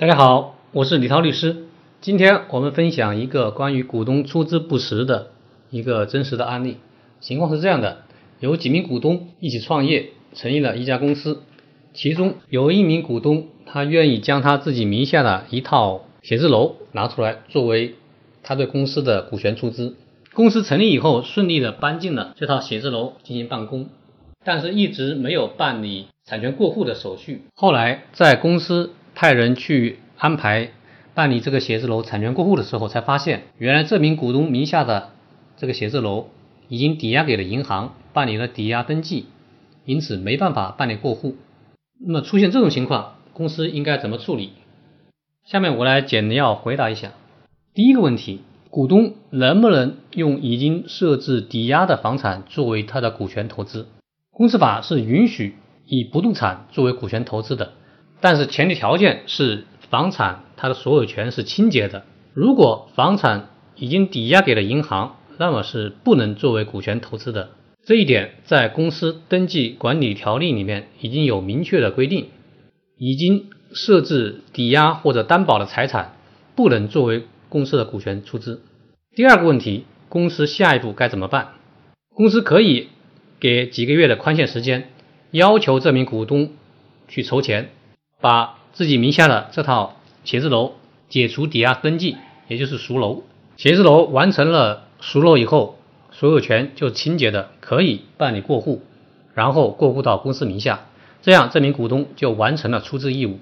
大家好，我是李涛律师。今天我们分享一个关于股东出资不实的一个真实的案例。情况是这样的：有几名股东一起创业，成立了一家公司。其中有一名股东，他愿意将他自己名下的一套写字楼拿出来作为他对公司的股权出资。公司成立以后，顺利的搬进了这套写字楼进行办公，但是一直没有办理产权过户的手续。后来在公司。派人去安排办理这个写字楼产权过户的时候，才发现原来这名股东名下的这个写字楼已经抵押给了银行，办理了抵押登记，因此没办法办理过户。那么出现这种情况，公司应该怎么处理？下面我来简要回答一下。第一个问题，股东能不能用已经设置抵押的房产作为他的股权投资？公司法是允许以不动产作为股权投资的。但是前提条件是房产它的所有权是清洁的。如果房产已经抵押给了银行，那么是不能作为股权投资的。这一点在公司登记管理条例里面已经有明确的规定。已经设置抵押或者担保的财产不能作为公司的股权出资。第二个问题，公司下一步该怎么办？公司可以给几个月的宽限时间，要求这名股东去筹钱。把自己名下的这套写字楼解除抵押登记，也就是赎楼。写字楼完成了赎楼以后，所有权就清洁的，可以办理过户，然后过户到公司名下，这样这名股东就完成了出资义务。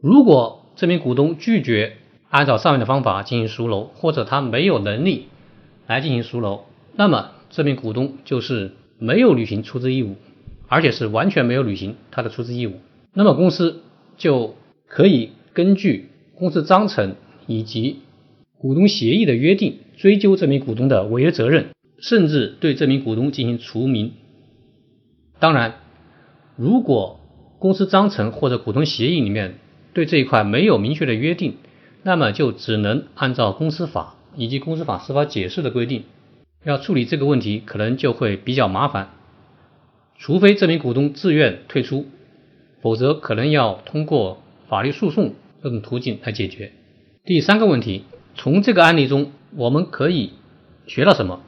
如果这名股东拒绝按照上面的方法进行赎楼，或者他没有能力来进行赎楼，那么这名股东就是没有履行出资义务，而且是完全没有履行他的出资义务。那么公司。就可以根据公司章程以及股东协议的约定，追究这名股东的违约责任，甚至对这名股东进行除名。当然，如果公司章程或者股东协议里面对这一块没有明确的约定，那么就只能按照公司法以及公司法司法解释的规定，要处理这个问题可能就会比较麻烦，除非这名股东自愿退出。否则可能要通过法律诉讼这种途径来解决。第三个问题，从这个案例中我们可以学到什么？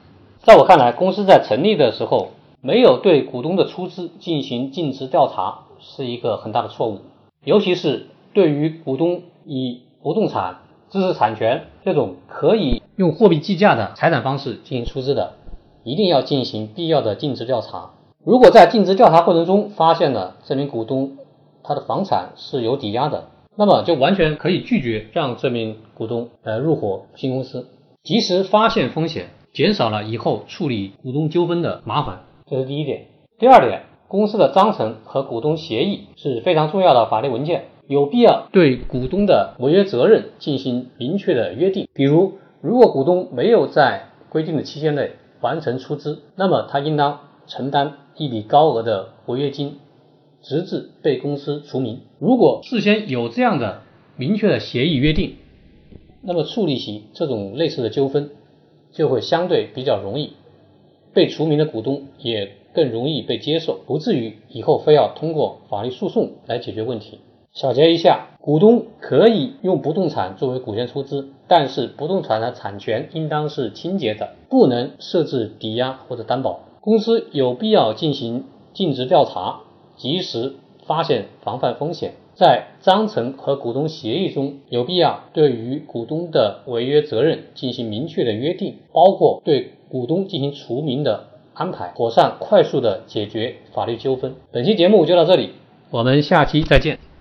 在我看来，公司在成立的时候没有对股东的出资进行尽职调查，是一个很大的错误。尤其是对于股东以不动产、知识产权这种可以用货币计价的财产方式进行出资的，一定要进行必要的尽职调查。如果在尽职调查过程中发现了这名股东，他的房产是有抵押的，那么就完全可以拒绝让这名股东呃入伙新公司，及时发现风险，减少了以后处理股东纠纷的麻烦，这是第一点。第二点，公司的章程和股东协议是非常重要的法律文件，有必要对股东的违约责任进行明确的约定。比如，如果股东没有在规定的期限内完成出资，那么他应当承担一笔高额的违约金。直至被公司除名。如果事先有这样的明确的协议约定，那么处理起这种类似的纠纷就会相对比较容易，被除名的股东也更容易被接受，不至于以后非要通过法律诉讼来解决问题。小结一下，股东可以用不动产作为股权出资，但是不动产的产权应当是清洁的，不能设置抵押或者担保。公司有必要进行尽职调查。及时发现防范风险，在章程和股东协议中有必要对于股东的违约责任进行明确的约定，包括对股东进行除名的安排，妥善快速的解决法律纠纷。本期节目就到这里，我们下期再见。